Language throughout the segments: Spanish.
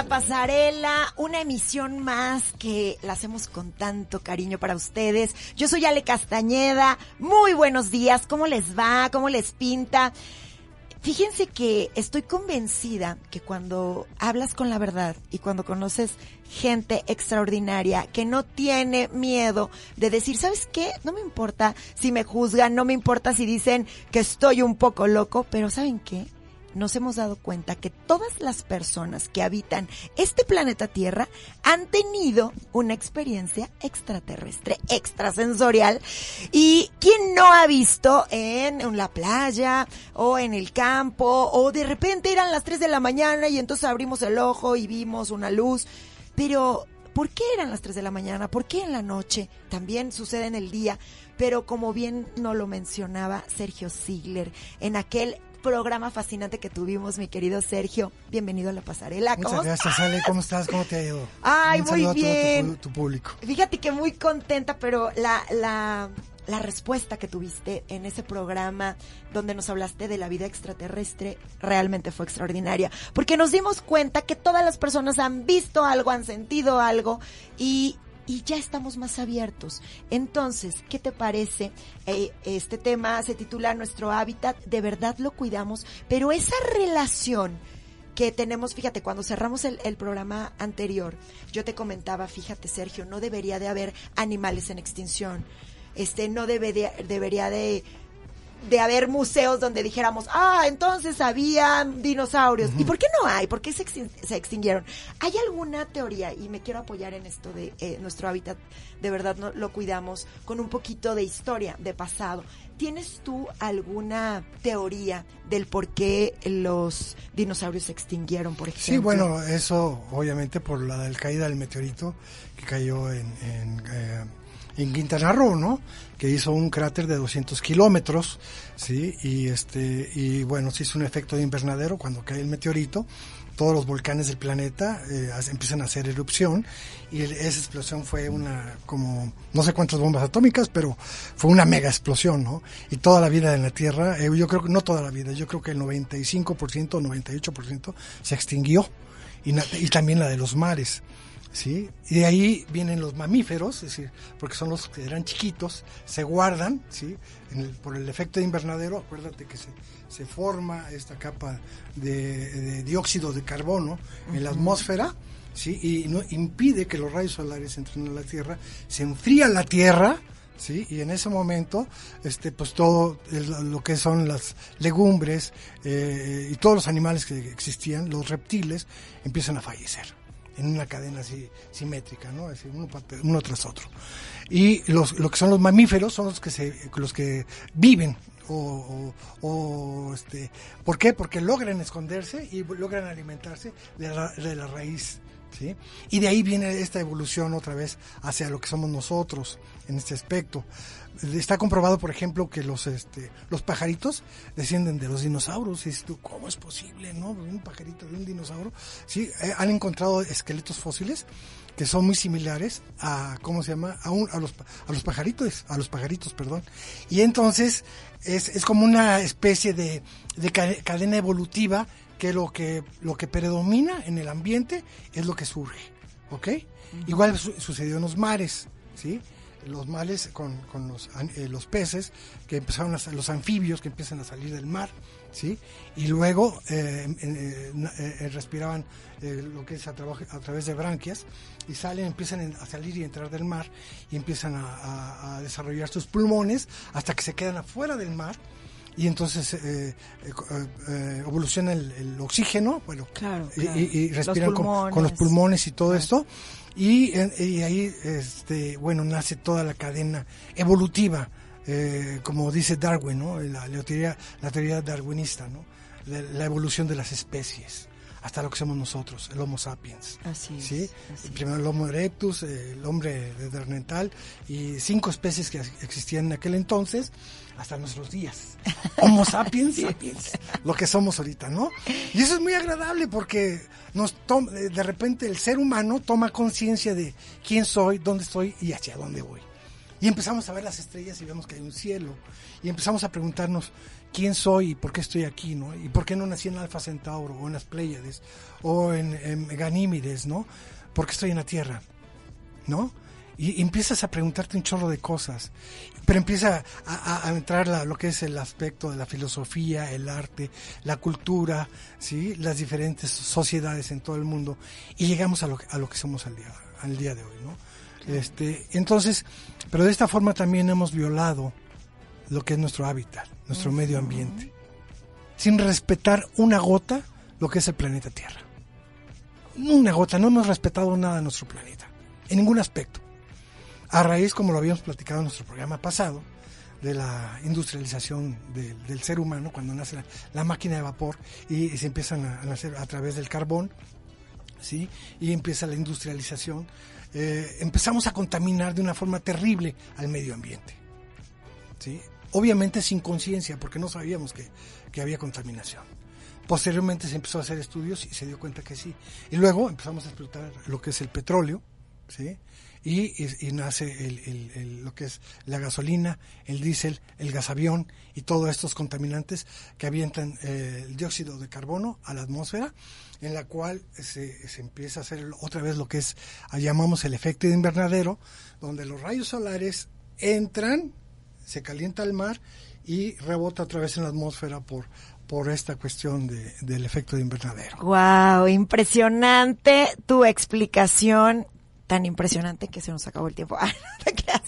la pasarela, una emisión más que la hacemos con tanto cariño para ustedes. Yo soy Ale Castañeda, muy buenos días, ¿cómo les va? ¿Cómo les pinta? Fíjense que estoy convencida que cuando hablas con la verdad y cuando conoces gente extraordinaria que no tiene miedo de decir, ¿sabes qué? No me importa si me juzgan, no me importa si dicen que estoy un poco loco, pero ¿saben qué? Nos hemos dado cuenta que todas las personas que habitan este planeta Tierra han tenido una experiencia extraterrestre, extrasensorial. Y quien no ha visto en, la playa o en el campo o de repente eran las 3 de la mañana y entonces abrimos el ojo y vimos una luz. Pero, ¿por qué eran las 3 de la mañana? ¿Por qué en la noche? También sucede en el día. Pero como bien no lo mencionaba Sergio Ziegler, en aquel programa fascinante que tuvimos, mi querido Sergio. Bienvenido a la pasarela. Muchas gracias, Ale. ¿Cómo estás? ¿Cómo te ha ido? Ay, muy bien. tu, público. Fíjate que muy contenta, pero la, la, la respuesta que tuviste en ese programa donde nos hablaste de la vida extraterrestre realmente fue extraordinaria, porque nos dimos cuenta que todas las personas han visto algo, han sentido algo y y ya estamos más abiertos. Entonces, ¿qué te parece? Eh, este tema se titula Nuestro hábitat, de verdad lo cuidamos, pero esa relación que tenemos, fíjate, cuando cerramos el, el, programa anterior, yo te comentaba, fíjate Sergio, no debería de haber animales en extinción, este, no debería, debería de de haber museos donde dijéramos, ah, entonces había dinosaurios. ¿Y por qué no hay? ¿Por qué se, se, extinguieron? ¿Hay alguna teoría? Y me quiero apoyar en esto de eh, nuestro hábitat, de verdad no, lo cuidamos con un poquito de historia, de pasado. ¿Tienes tú alguna teoría del por qué los dinosaurios se extinguieron, por ejemplo? Sí, bueno, eso obviamente por la caída del meteorito que cayó en, en eh, en Quintana Roo, ¿no? Que hizo un cráter de 200 kilómetros, ¿sí? Y, este, y bueno, se hizo un efecto de invernadero cuando cae el meteorito. Todos los volcanes del planeta eh, empiezan a hacer erupción y esa explosión fue una, como, no sé cuántas bombas atómicas, pero fue una mega explosión, ¿no? Y toda la vida en la Tierra, eh, yo creo que, no toda la vida, yo creo que el 95%, 98% se extinguió y, y también la de los mares. ¿Sí? Y de ahí vienen los mamíferos, es decir, porque son los que eran chiquitos, se guardan, ¿sí? por el efecto de invernadero, acuérdate que se, se forma esta capa de, dióxido de carbono en la atmósfera, ¿sí? Y no, impide que los rayos solares entren a la Tierra, se enfría la Tierra, ¿sí? Y en ese momento, este, pues todo lo que son las legumbres eh, y todos los animales que existían, los reptiles, empiezan a fallecer en una cadena así simétrica, ¿no? Uno, uno, tras otro. Y los, lo que son los mamíferos son los que se, los que viven o, o, este, ¿por qué? Porque logran esconderse y logran alimentarse de la, de la raíz. ¿Sí? Y de ahí viene esta evolución otra vez hacia lo que somos nosotros en este aspecto. Está comprobado, por ejemplo, que los este, los pajaritos descienden de los dinosaurios. Y tú, ¿cómo es posible, no? Un pajarito de un dinosaurio. Sí, eh, han encontrado esqueletos fósiles que son muy similares a, ¿cómo se llama? A, a, los, a los pajaritos, a los pajaritos, perdón. Y entonces es, es como una especie de, de cadena evolutiva que lo que lo que predomina en el ambiente es lo que surge, ¿ok? Igual sucedió en los mares, ¿sí? los males con, con los, eh, los, peces, que empezaron a, los anfibios que empiezan a salir del mar, ¿sí? Y luego eh, eh, respiraban lo que es a, a, través de branquias y salen, empiezan a salir y entrar del mar y empiezan a, a desarrollar sus pulmones hasta que se quedan afuera del mar y entonces eh, evoluciona el, oxígeno, bueno, Y, respiran con, los pulmones y todo esto, y, ahí, este, bueno, nace toda la cadena evolutiva, eh, como dice Darwin, ¿no? La, teoría, la teoría darwinista, ¿no? La, evolución de las especies hasta lo que somos nosotros, el Homo sapiens. Así ¿sí? Primero el Homo erectus, el hombre de Dernetal y cinco especies que existían en aquel entonces hasta nuestros días. Homo sapiens, lo que somos ahorita, ¿no? Y eso es muy agradable porque nos de repente el ser humano toma conciencia de quién soy, dónde estoy y hacia dónde voy. Y empezamos a ver las estrellas y vemos que hay un cielo. Y empezamos a preguntarnos quién soy y por qué estoy aquí, ¿no? Y por qué no nací en Alfa Centauro o en las Pléyades o en, en Ganímides, ¿no? ¿Por qué estoy en la Tierra? ¿No? Y, empiezas a preguntarte un chorro de cosas. Pero empieza a, entrar lo que es el aspecto de la filosofía, el arte, la cultura, ¿sí? las diferentes sociedades en todo el mundo. Y llegamos a lo, a lo que somos al día, al día de hoy. ¿no? Este, entonces, pero de esta forma también hemos violado lo que es nuestro hábitat, nuestro medio ambiente, sin respetar una gota lo que es el planeta Tierra. Una gota, no hemos respetado nada de nuestro planeta, en ningún aspecto. A raíz, como lo habíamos platicado en nuestro programa pasado, de la industrialización del ser humano, cuando nace la, máquina de vapor y, se empiezan a, nacer a través del carbón, ¿sí? y empieza la industrialización, eh, empezamos a contaminar de una forma terrible al medio ambiente. ¿sí? Obviamente sin conciencia, porque no sabíamos que, que había contaminación. Posteriormente se empezó a hacer estudios y se dio cuenta que sí. Y luego empezamos a explotar lo que es el petróleo, ¿sí? Y, nace el, lo que es la gasolina, el diésel, el gasavión y todos estos contaminantes que avientan eh, el dióxido de carbono a la atmósfera, en la cual se, se empieza a hacer otra vez lo que es, llamamos el efecto de invernadero, donde los rayos solares entran, se calienta el mar y rebota otra vez en la atmósfera por, por esta cuestión de, del efecto de invernadero. Wow, impresionante tu explicación tan impresionante que se nos acabó el tiempo. Ah,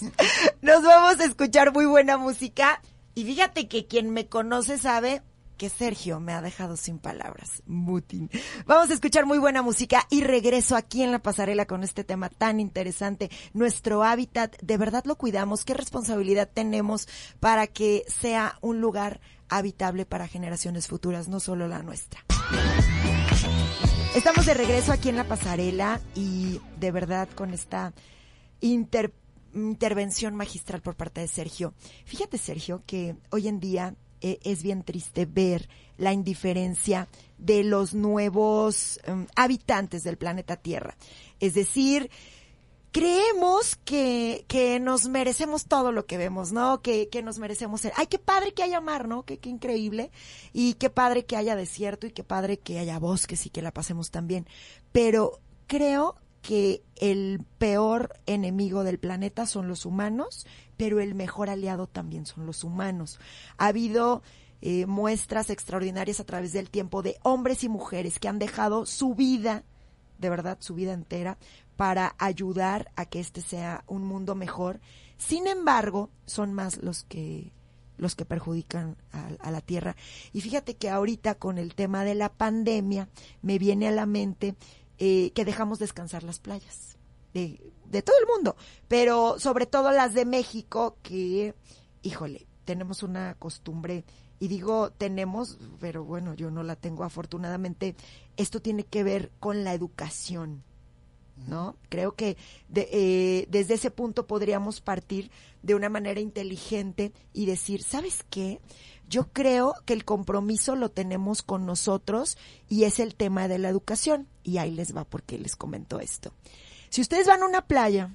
nos vamos a escuchar muy buena música. Y fíjate que quien me conoce sabe que Sergio me ha dejado sin palabras. Mutin. Vamos a escuchar muy buena música y regreso aquí en la pasarela con este tema tan interesante. Nuestro hábitat, ¿de verdad lo cuidamos? ¿Qué responsabilidad tenemos para que sea un lugar habitable para generaciones futuras, no solo la nuestra? Estamos de regreso aquí en la pasarela y de verdad con esta intervención magistral por parte de Sergio. Fíjate, Sergio, que hoy en día eh, es bien triste ver la indiferencia de los nuevos em, habitantes del planeta Tierra. Es decir, creemos que, que nos merecemos todo lo que vemos, ¿no? Que, que nos merecemos ser. Ay, qué padre que haya mar, ¿no? Qué, qué increíble. Y qué padre que haya desierto y qué padre que haya bosques y que la pasemos también. Pero creo que el peor enemigo del planeta son los humanos, pero el mejor aliado también son los humanos. Ha habido eh, muestras extraordinarias a través del tiempo de hombres y mujeres que han dejado su vida, de verdad, su vida entera, para ayudar a que este sea un mundo mejor. Sin embargo, son más los que los que perjudican a, la tierra. Y fíjate que ahorita con el tema de la pandemia me viene a la mente eh, que dejamos descansar las playas de, de todo el mundo, pero sobre todo las de México que, híjole, tenemos una costumbre y digo tenemos, pero bueno, yo no la tengo afortunadamente. Esto tiene que ver con la educación ¿no? Creo que eh, desde ese punto podríamos partir de una manera inteligente y decir, ¿sabes qué? Yo creo que el compromiso lo tenemos con nosotros y es el tema de la educación. Y ahí les va porque les comento esto. Si ustedes van a una playa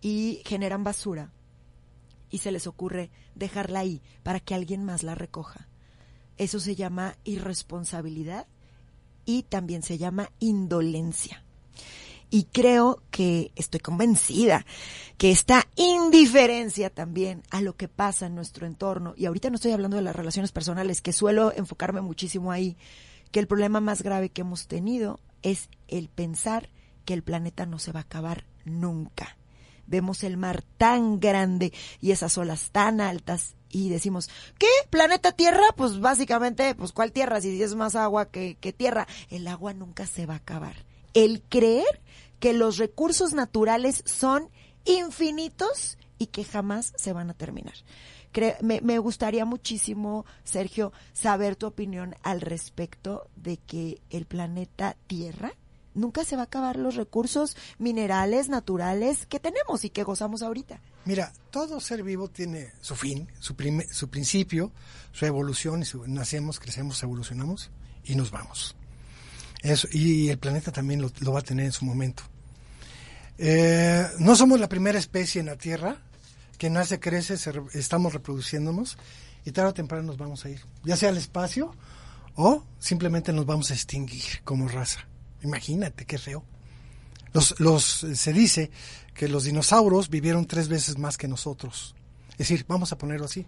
y generan basura y se les ocurre dejarla ahí para que alguien más la recoja, eso se llama irresponsabilidad y también se llama indolencia. Y creo que estoy convencida que esta indiferencia también a lo que pasa en nuestro entorno, y ahorita no estoy hablando de las relaciones personales, que suelo enfocarme muchísimo ahí, que el problema más grave que hemos tenido es el pensar que el planeta no se va a acabar nunca. Vemos el mar tan grande y esas olas tan altas y decimos, ¿qué? ¿Planeta Tierra? Pues básicamente, pues ¿cuál tierra? Si es más agua que, que tierra. El agua nunca se va a acabar. El creer que los recursos naturales son infinitos y que jamás se van a terminar. me, gustaría muchísimo, Sergio, saber tu opinión al respecto de que el planeta Tierra nunca se va a acabar los recursos minerales, naturales que tenemos y que gozamos ahorita. Mira, todo ser vivo tiene su fin, su, su principio, su evolución, y nacemos, crecemos, evolucionamos y nos vamos. Eso, y el planeta también lo, va a tener en su momento. Eh, no somos la primera especie en la Tierra que nace, crece, estamos reproduciéndonos y tarde o temprano nos vamos a ir, ya sea al espacio o simplemente nos vamos a extinguir como raza. Imagínate qué feo. Los, los, se dice que los dinosaurios vivieron tres veces más que nosotros. Es decir, vamos a ponerlo así.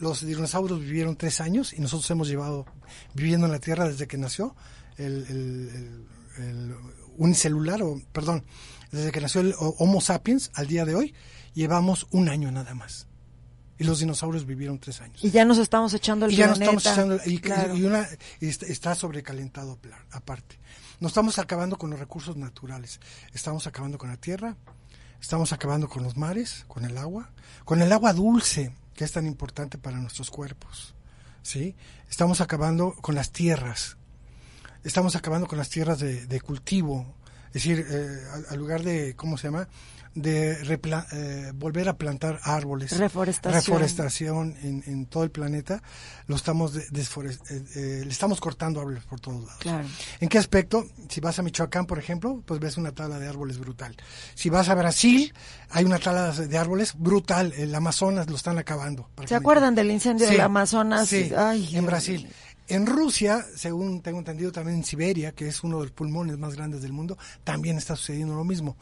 Los, dinosaurios vivieron tres años y nosotros hemos llevado viviendo en la Tierra desde que nació el, el, el unicelular, o perdón, desde que nació el Homo sapiens al día de hoy, llevamos un año nada más. Y los dinosaurios vivieron tres años. Y ya nos estamos echando el y ya Nos estamos echando, y, una, está sobrecalentado aparte. Nos estamos acabando con los recursos naturales. Estamos acabando con la tierra, estamos acabando con los mares, con el agua, con el agua dulce, que es tan importante para nuestros cuerpos. ¿sí? Estamos acabando con las tierras. Estamos acabando con las tierras de, cultivo. Es decir, eh, al lugar de, ¿cómo se llama? de eh, volver a plantar árboles, reforestación, en, todo el planeta, lo estamos eh, eh, le estamos cortando árboles por todos lados. ¿En qué aspecto? Si vas a Michoacán, por ejemplo, pues ves una tala de árboles brutal. Si vas a Brasil, hay una tala de árboles brutal. El Amazonas lo están acabando. ¿Se acuerdan del incendio del Amazonas? Sí, en Brasil. En Rusia, según tengo entendido, también en Siberia, que es uno de los pulmones más grandes del mundo, también está sucediendo lo mismo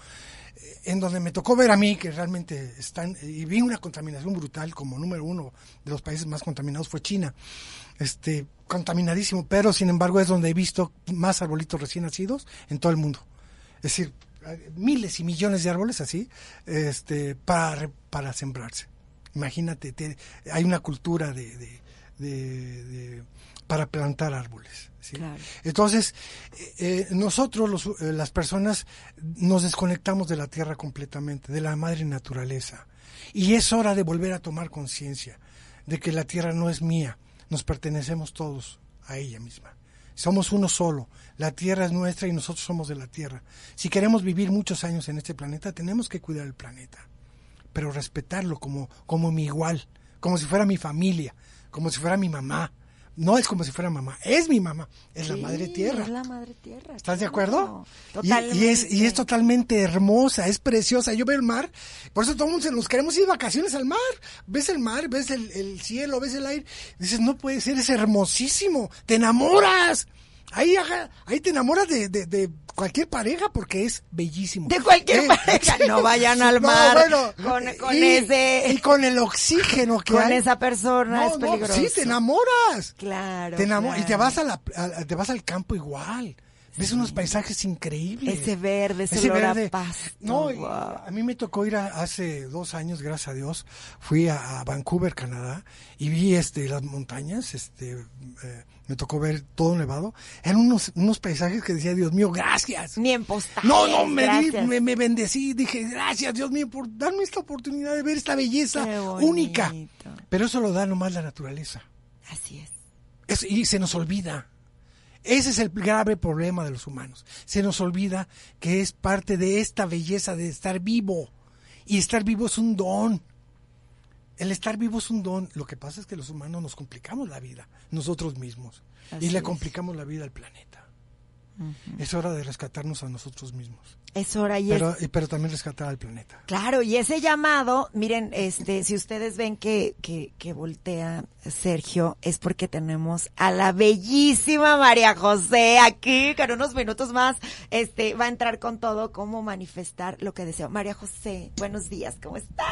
en donde me tocó ver a mí que realmente están, y vi una contaminación brutal como número uno de los países más contaminados fue China. Este, contaminadísimo, pero sin embargo es donde he visto más arbolitos recién nacidos en todo el mundo. Es decir, miles y millones de árboles así, este, para, para sembrarse. Imagínate, hay una cultura de para plantar árboles. Entonces, eh, eh, nosotros, eh, las personas, nos desconectamos de la tierra completamente, de la madre naturaleza. Y es hora de volver a tomar conciencia de que la tierra no es mía, nos pertenecemos todos a ella misma. Somos uno solo, la tierra es nuestra y nosotros somos de la tierra. Si queremos vivir muchos años en este planeta, tenemos que cuidar el planeta, pero respetarlo como, como mi igual, como si fuera mi familia, como si fuera mi mamá, no es como si fuera mamá, es mi mamá, es la madre tierra. Es la madre tierra. ¿Estás de acuerdo? Y, es, y es totalmente hermosa, es preciosa. Yo veo el mar, por eso todos nos queremos ir de vacaciones al mar. Ves el mar, ves el, el cielo, ves el aire. Dices, no puede ser, es hermosísimo, te enamoras. Ahí, ahí te enamoras de, de, cualquier pareja porque es bellísimo. De cualquier eh, pareja. No vayan al mar con, con ese... Y con el oxígeno que Con esa persona es peligroso. sí, te enamoras. Claro, te Y te vas, a la, te vas al campo igual. Ves unos paisajes increíbles. Ese verde, ese, verde. No, a mí me tocó ir hace dos años, gracias a Dios, fui a, Vancouver, Canadá, y vi este las montañas, este eh, me tocó ver todo nevado. Eran unos, unos paisajes que decía, Dios mío, gracias. Ni en postales. No, no, me, me, me, bendecí, dije, gracias, Dios mío, por darme esta oportunidad de ver esta belleza única. Pero eso lo da nomás la naturaleza. Así es. es. Y se nos olvida. Ese es el grave problema de los humanos. Se nos olvida que es parte de esta belleza de estar vivo. Y estar vivo es un don. El estar vivo es un don. Lo que pasa es que los humanos nos complicamos la vida, nosotros mismos. y le complicamos la vida al planeta. Es hora de rescatarnos a nosotros mismos. Es hora y pero, pero también rescatar al planeta. Claro, y ese llamado, miren, este, si ustedes ven que, que, que voltea Sergio, es porque tenemos a la bellísima María José aquí, que en unos minutos más, este, va a entrar con todo, cómo manifestar lo que deseo. María José, buenos días, ¿cómo estás?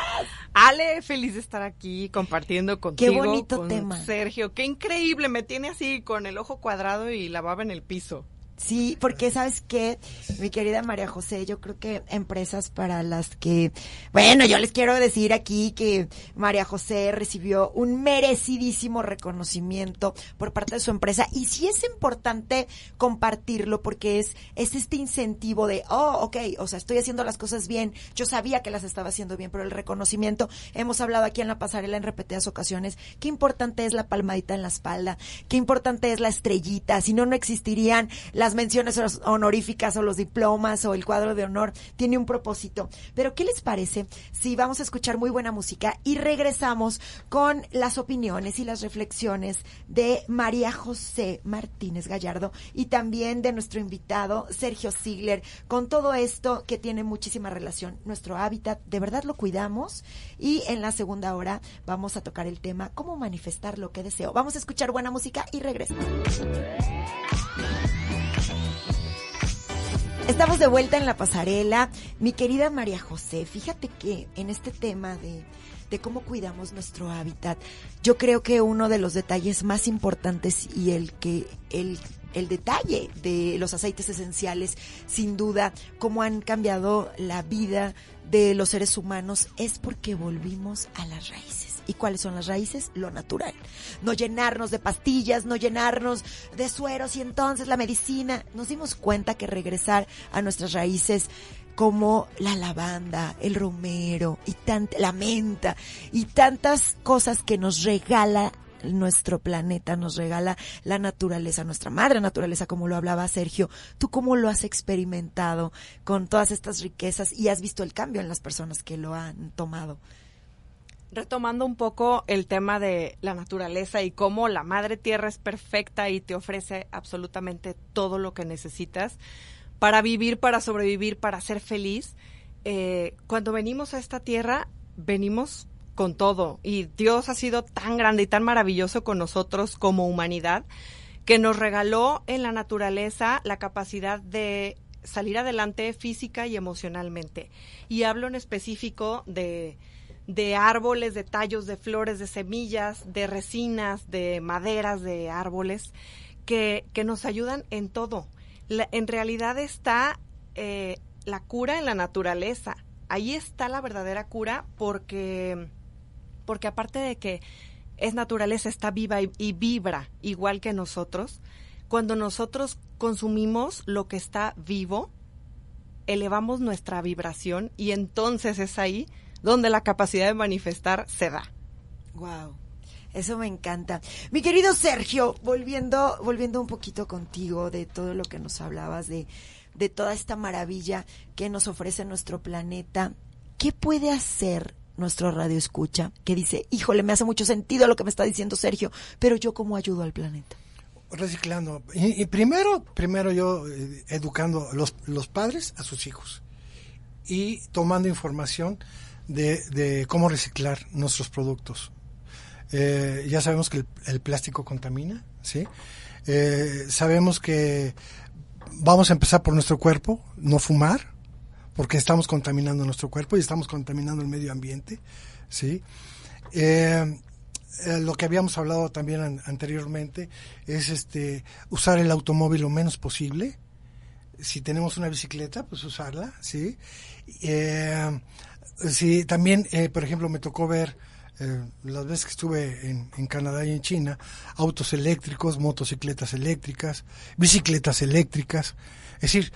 Ale, feliz de estar aquí compartiendo contigo. Qué bonito tema. Sergio, qué increíble, me tiene así con el ojo cuadrado y la baba en el piso. Sí, porque sabes que, mi querida María José, yo creo que empresas para las que, bueno, yo les quiero decir aquí que María José recibió un merecidísimo reconocimiento por parte de su empresa y sí es importante compartirlo porque es, es este incentivo de, oh, ok, o sea, estoy haciendo las cosas bien, yo sabía que las estaba haciendo bien, pero el reconocimiento, hemos hablado aquí en la pasarela en repetidas ocasiones, qué importante es la palmadita en la espalda, qué importante es la estrellita, si no, no existirían las las menciones honoríficas o los diplomas o el cuadro de honor tiene un propósito. Pero ¿qué les parece si vamos a escuchar muy buena música y regresamos con las opiniones y las reflexiones de María José Martínez Gallardo y también de nuestro invitado Sergio Ziegler con todo esto que tiene muchísima relación. Nuestro hábitat, de verdad lo cuidamos y en la segunda hora vamos a tocar el tema cómo manifestar lo que deseo. Vamos a escuchar buena música y regresamos. Estamos de vuelta en la pasarela. Mi querida María José, fíjate que en este tema de, de cómo cuidamos nuestro hábitat, yo creo que uno de los detalles más importantes y el que el el detalle de los aceites esenciales, sin duda, cómo han cambiado la vida de los seres humanos, es porque volvimos a las raíces. ¿Y cuáles son las raíces? Lo natural. No llenarnos de pastillas, no llenarnos de sueros y entonces la medicina. Nos dimos cuenta que regresar a nuestras raíces como la lavanda, el romero y la menta y tantas cosas que nos regala nuestro planeta, nos regala la naturaleza, nuestra madre naturaleza, como lo hablaba Sergio. ¿Tú cómo lo has experimentado con todas estas riquezas y has visto el cambio en las personas que lo han tomado? Retomando un poco el tema de la naturaleza y cómo la madre tierra es perfecta y te ofrece absolutamente todo lo que necesitas para vivir, para sobrevivir, para ser feliz. Eh, cuando venimos a esta tierra, venimos con todo y Dios ha sido tan grande y tan maravilloso con nosotros como humanidad que nos regaló en la naturaleza la capacidad de salir adelante física y emocionalmente. Y hablo en específico de de árboles, de tallos, de flores, de semillas, de resinas, de maderas, de árboles, que, que nos ayudan en todo. en realidad está eh, la cura en la naturaleza. Ahí está la verdadera cura porque, porque aparte de que es naturaleza, está viva y vibra igual que nosotros, cuando nosotros consumimos lo que está vivo, elevamos nuestra vibración y entonces es ahí donde la capacidad de manifestar se da. Wow. Eso me encanta. Mi querido Sergio, volviendo, volviendo un poquito contigo de todo lo que nos hablabas, de, de toda esta maravilla que nos ofrece nuestro planeta, ¿qué puede hacer nuestro radio escucha? Que dice, híjole, me hace mucho sentido lo que me está diciendo Sergio, pero yo cómo ayudo al planeta. Reciclando. Y, primero, primero yo eh, educando los, los padres a sus hijos y tomando información de, cómo reciclar nuestros productos. Eh, ya sabemos que el, plástico contamina, ¿sí? Eh, sabemos que vamos a empezar por nuestro cuerpo, no fumar, porque estamos contaminando nuestro cuerpo y estamos contaminando el medio ambiente, ¿sí? Eh, lo que habíamos hablado también anteriormente es este usar el automóvil lo menos posible. Si tenemos una bicicleta, pues usarla, ¿sí? Sí, también, eh, por ejemplo, me tocó ver eh, las veces que estuve en, Canadá y en China, autos eléctricos, motocicletas eléctricas, bicicletas eléctricas. Es decir,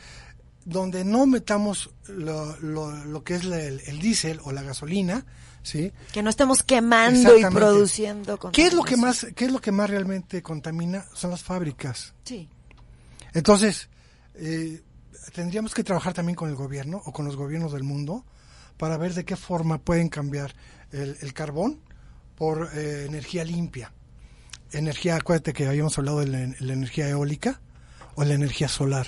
donde no metamos lo, lo, que es el, el diésel o la gasolina, ¿sí? Que no estemos quemando y produciendo. ¿Qué es lo que más, qué es lo que más realmente contamina? Son las fábricas. Sí. Entonces, eh, tendríamos que trabajar también con el gobierno o con los gobiernos del mundo para ver de qué forma pueden cambiar el, carbón por eh, energía limpia. Energía, acuérdate que habíamos hablado de la, energía eólica o la energía solar,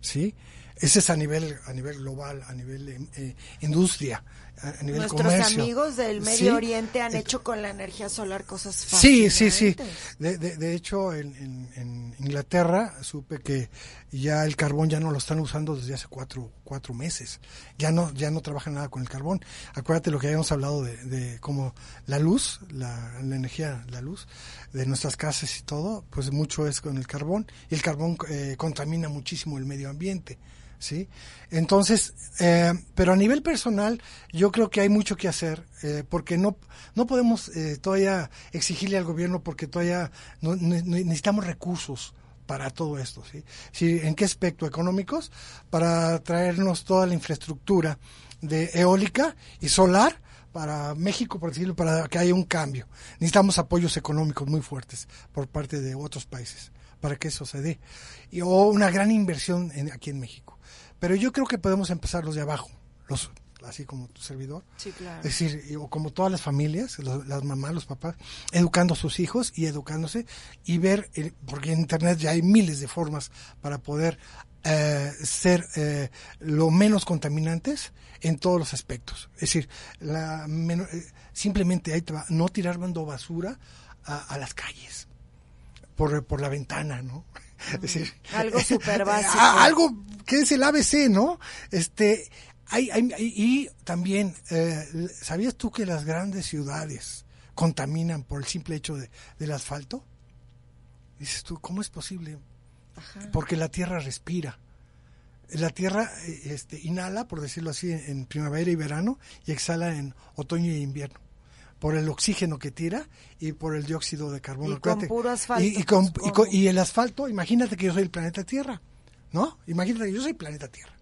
¿sí? Ese es a nivel, a nivel global, a nivel eh, industria, a, nivel Nuestros amigos del Medio Oriente han hecho con la energía solar cosas fascinantes. Sí, sí, sí. De, de, hecho, en, en, Inglaterra supe que ya el carbón ya no lo están usando desde hace cuatro, cuatro meses. Ya no, ya no trabajan nada con el carbón. Acuérdate lo que habíamos hablado de, de cómo la luz, la, la, energía, la luz de nuestras casas y todo, pues mucho es con el carbón. Y el carbón eh, contamina muchísimo el medio ambiente. ¿Sí? Entonces, eh, pero a nivel personal, yo creo que hay mucho que hacer, eh, porque no, no podemos eh, todavía exigirle al gobierno porque todavía no, necesitamos recursos para todo esto, ¿sí? ¿sí? ¿En qué aspecto? Económicos, para traernos toda la infraestructura de eólica y solar para México, por decirlo, para que haya un cambio. Necesitamos apoyos económicos muy fuertes por parte de otros países para que eso se dé. Y, o una gran inversión en, aquí en México. Pero yo creo que podemos empezar los de abajo, los así como tu servidor. Sí, claro. Es decir, o como todas las familias, las mamás, los papás, educando a sus hijos y educándose y ver, eh, porque en Internet ya hay miles de formas para poder eh, ser eh, lo menos contaminantes en todos los aspectos. Es decir, la simplemente hay no tirar mando basura a, las calles por, por la ventana, ¿no? Es decir, algo súper básico. algo que es el ABC, ¿no? Este, y también, eh, ¿sabías tú que las grandes ciudades contaminan por el simple hecho de, del asfalto? Dices tú, ¿cómo es posible? Porque la tierra respira. La tierra eh, este, inhala, por decirlo así, en primavera y verano y exhala en otoño y invierno por el oxígeno que tira y por el dióxido de carbono. Y con puro asfalto. Y, y, el asfalto, imagínate que yo soy el planeta Tierra, ¿no? Imagínate que yo soy planeta Tierra.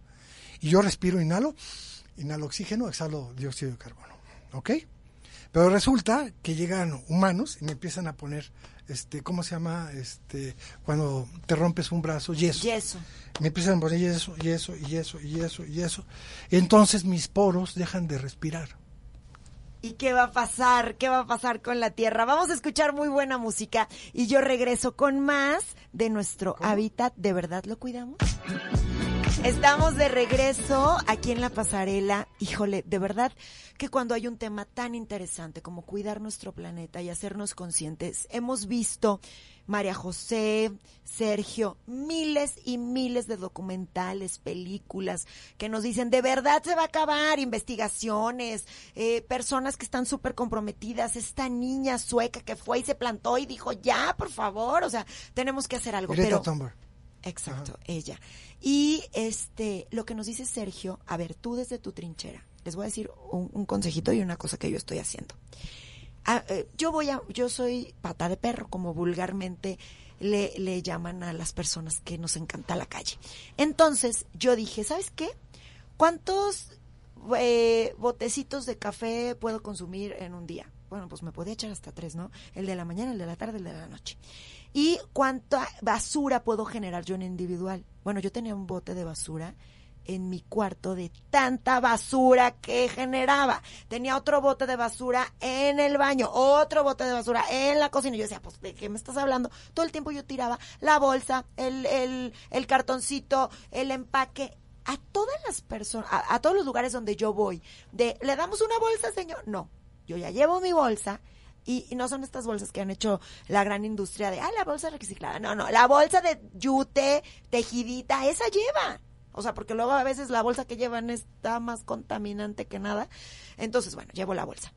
Y yo respiro, inhalo, inhalo oxígeno, exhalo dióxido de carbono. ¿Ok? Pero resulta que llegan humanos y me empiezan a poner, este, ¿cómo se llama? Este, cuando te rompes un brazo, yeso. Yeso. Me empiezan a poner yeso, yeso, yeso, yeso, yeso. Y entonces mis poros dejan de respirar. ¿Y qué va a pasar? ¿Qué va a pasar con la Tierra? Vamos a escuchar muy buena música y yo regreso con más de nuestro hábitat. ¿De verdad lo cuidamos? Estamos de regreso aquí en la pasarela. Híjole, de verdad que cuando hay un tema tan interesante como cuidar nuestro planeta y hacernos conscientes, hemos visto María José, Sergio, miles y miles de documentales, películas que nos dicen de verdad se va a acabar, investigaciones, eh, personas que están súper comprometidas, esta niña sueca que fue y se plantó y dijo ya, por favor, o sea, tenemos que hacer algo. pero, Exacto, ella. Y este, lo que nos dice Sergio, a ver, tú desde tu trinchera, les voy a decir un, consejito y una cosa que yo estoy haciendo. Ah, eh, yo voy a, yo soy pata de perro, como vulgarmente le, le llaman a las personas que nos encanta la calle. Entonces, yo dije, ¿sabes qué? ¿Cuántos eh, botecitos de café puedo consumir en un día? Bueno, pues me podía echar hasta tres, ¿no? El de la mañana, el de la tarde, el de la noche y cuánta basura puedo generar yo en individual. Bueno, yo tenía un bote de basura en mi cuarto de tanta basura que generaba. Tenía otro bote de basura en el baño, otro bote de basura en la cocina. Yo decía, pues, ¿de qué me estás hablando? Todo el tiempo yo tiraba la bolsa, el, el, el cartoncito, el empaque. A todas las personas, a, a todos los lugares donde yo voy, de, ¿le damos una bolsa, señor? No, yo ya llevo mi bolsa y, no son estas bolsas que han hecho la gran industria de, ah, la bolsa reciclada. No, no, la bolsa de yute, tejidita, esa lleva. O sea, porque luego a veces la bolsa que llevan está más contaminante que nada. Entonces, bueno, llevo la bolsa.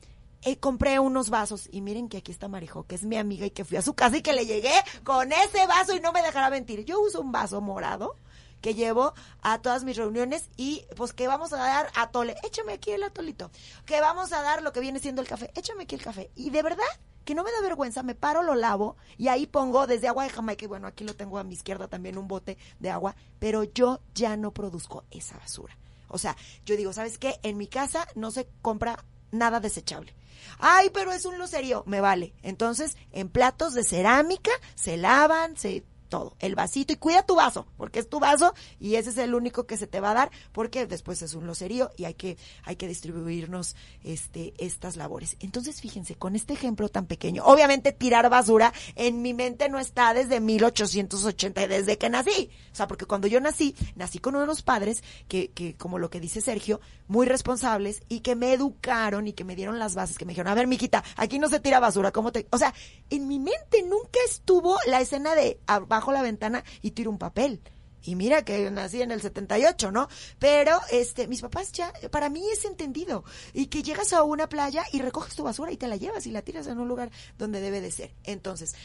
Eh, compré unos vasos y miren que aquí está Marijo, que es mi amiga y que fui a su casa y que le llegué con ese vaso y no me dejará mentir. Yo uso un vaso morado que llevo a todas mis reuniones y pues que vamos a dar atole, échame aquí el atolito, que vamos a dar lo que viene siendo el café, échame aquí el café. Y de verdad que no me da vergüenza, me paro, lo lavo y ahí pongo desde agua de Jamaica, y bueno, aquí lo tengo a mi izquierda también un bote de agua, pero yo ya no produzco esa basura. O sea, yo digo, ¿sabes qué? En mi casa no se compra nada desechable. Ay, pero es un lucerío, me vale. Entonces, en platos de cerámica se lavan, se todo, el vasito y cuida tu vaso, porque es tu vaso y ese es el único que se te va a dar, porque después es un locerío y hay que, hay que distribuirnos este, estas labores. Entonces, fíjense, con este ejemplo tan pequeño, obviamente tirar basura en mi mente no está desde 1880, desde que nací. O sea, porque cuando yo nací, nací con unos padres que, que, como lo que dice Sergio, muy responsables y que me educaron y que me dieron las bases, que me dijeron, a ver, mijita, aquí no se tira basura, ¿cómo te...? O sea, en mi mente nunca estuvo la escena de abajo la ventana y tiro un papel. Y mira que nací en el 78, ¿no? Pero este mis papás ya para mí es entendido y que llegas a una playa y recoges tu basura y te la llevas y la tiras en un lugar donde debe de ser. Entonces,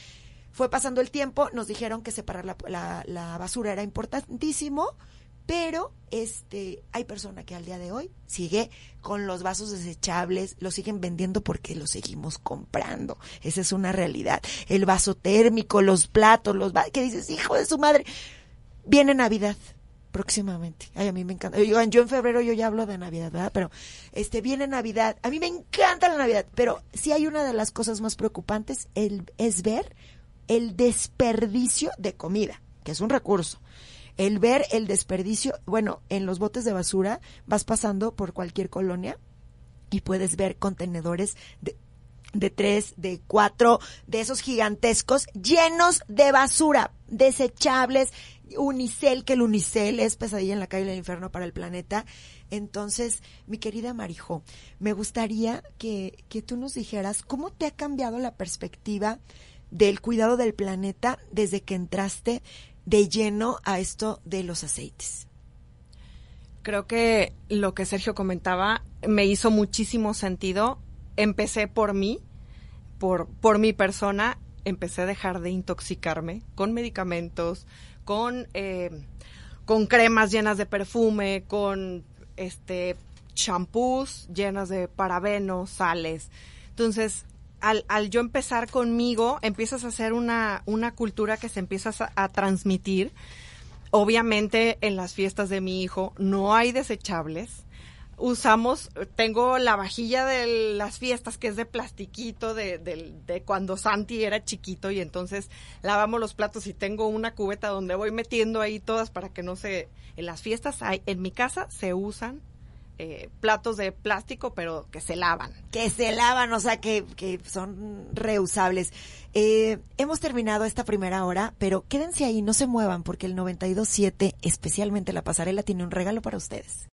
fue pasando el tiempo, nos dijeron que separar la, la basura era importantísimo pero este hay persona que al día de hoy sigue con los vasos desechables, los siguen vendiendo porque los seguimos comprando. Esa es una realidad. El vaso térmico, los platos, los que dices, hijo de su madre. Viene Navidad próximamente. Ay, a mí me encanta. Yo, yo en febrero yo ya hablo de Navidad, ¿verdad? Pero este viene Navidad. A mí me encanta la Navidad, pero sí hay una de las cosas más preocupantes es ver el desperdicio de comida, que es un recurso. El ver el desperdicio, bueno, en los botes de basura vas pasando por cualquier colonia y puedes ver contenedores de de tres, de cuatro, de esos gigantescos, llenos de basura, desechables, unicel, que el unicel es pesadilla en la calle del infierno para el planeta. Entonces, mi querida Marijo, me gustaría que, que tú nos dijeras cómo te ha cambiado la perspectiva del cuidado del planeta desde que entraste de lleno a esto de los aceites. Creo que lo que Sergio comentaba me hizo muchísimo sentido empecé por mí, por, por mi persona, empecé a dejar de intoxicarme con medicamentos, con, eh, con cremas llenas de perfume, con este champús llenas de parabenos, sales. Entonces, al, al, yo empezar conmigo, empiezas a hacer una, una cultura que se empieza a, transmitir. Obviamente en las fiestas de mi hijo no hay desechables usamos, tengo la vajilla de las fiestas que es de plastiquito de, de, de, cuando Santi era chiquito y entonces lavamos los platos y tengo una cubeta donde voy metiendo ahí todas para que no se... En las fiestas hay, en mi casa se usan eh, platos de plástico pero que se lavan. Que se lavan, o sea que, que son reusables. Eh, hemos terminado esta primera hora, pero quédense ahí, no se muevan porque el 92.7, especialmente la pasarela, tiene un regalo para ustedes.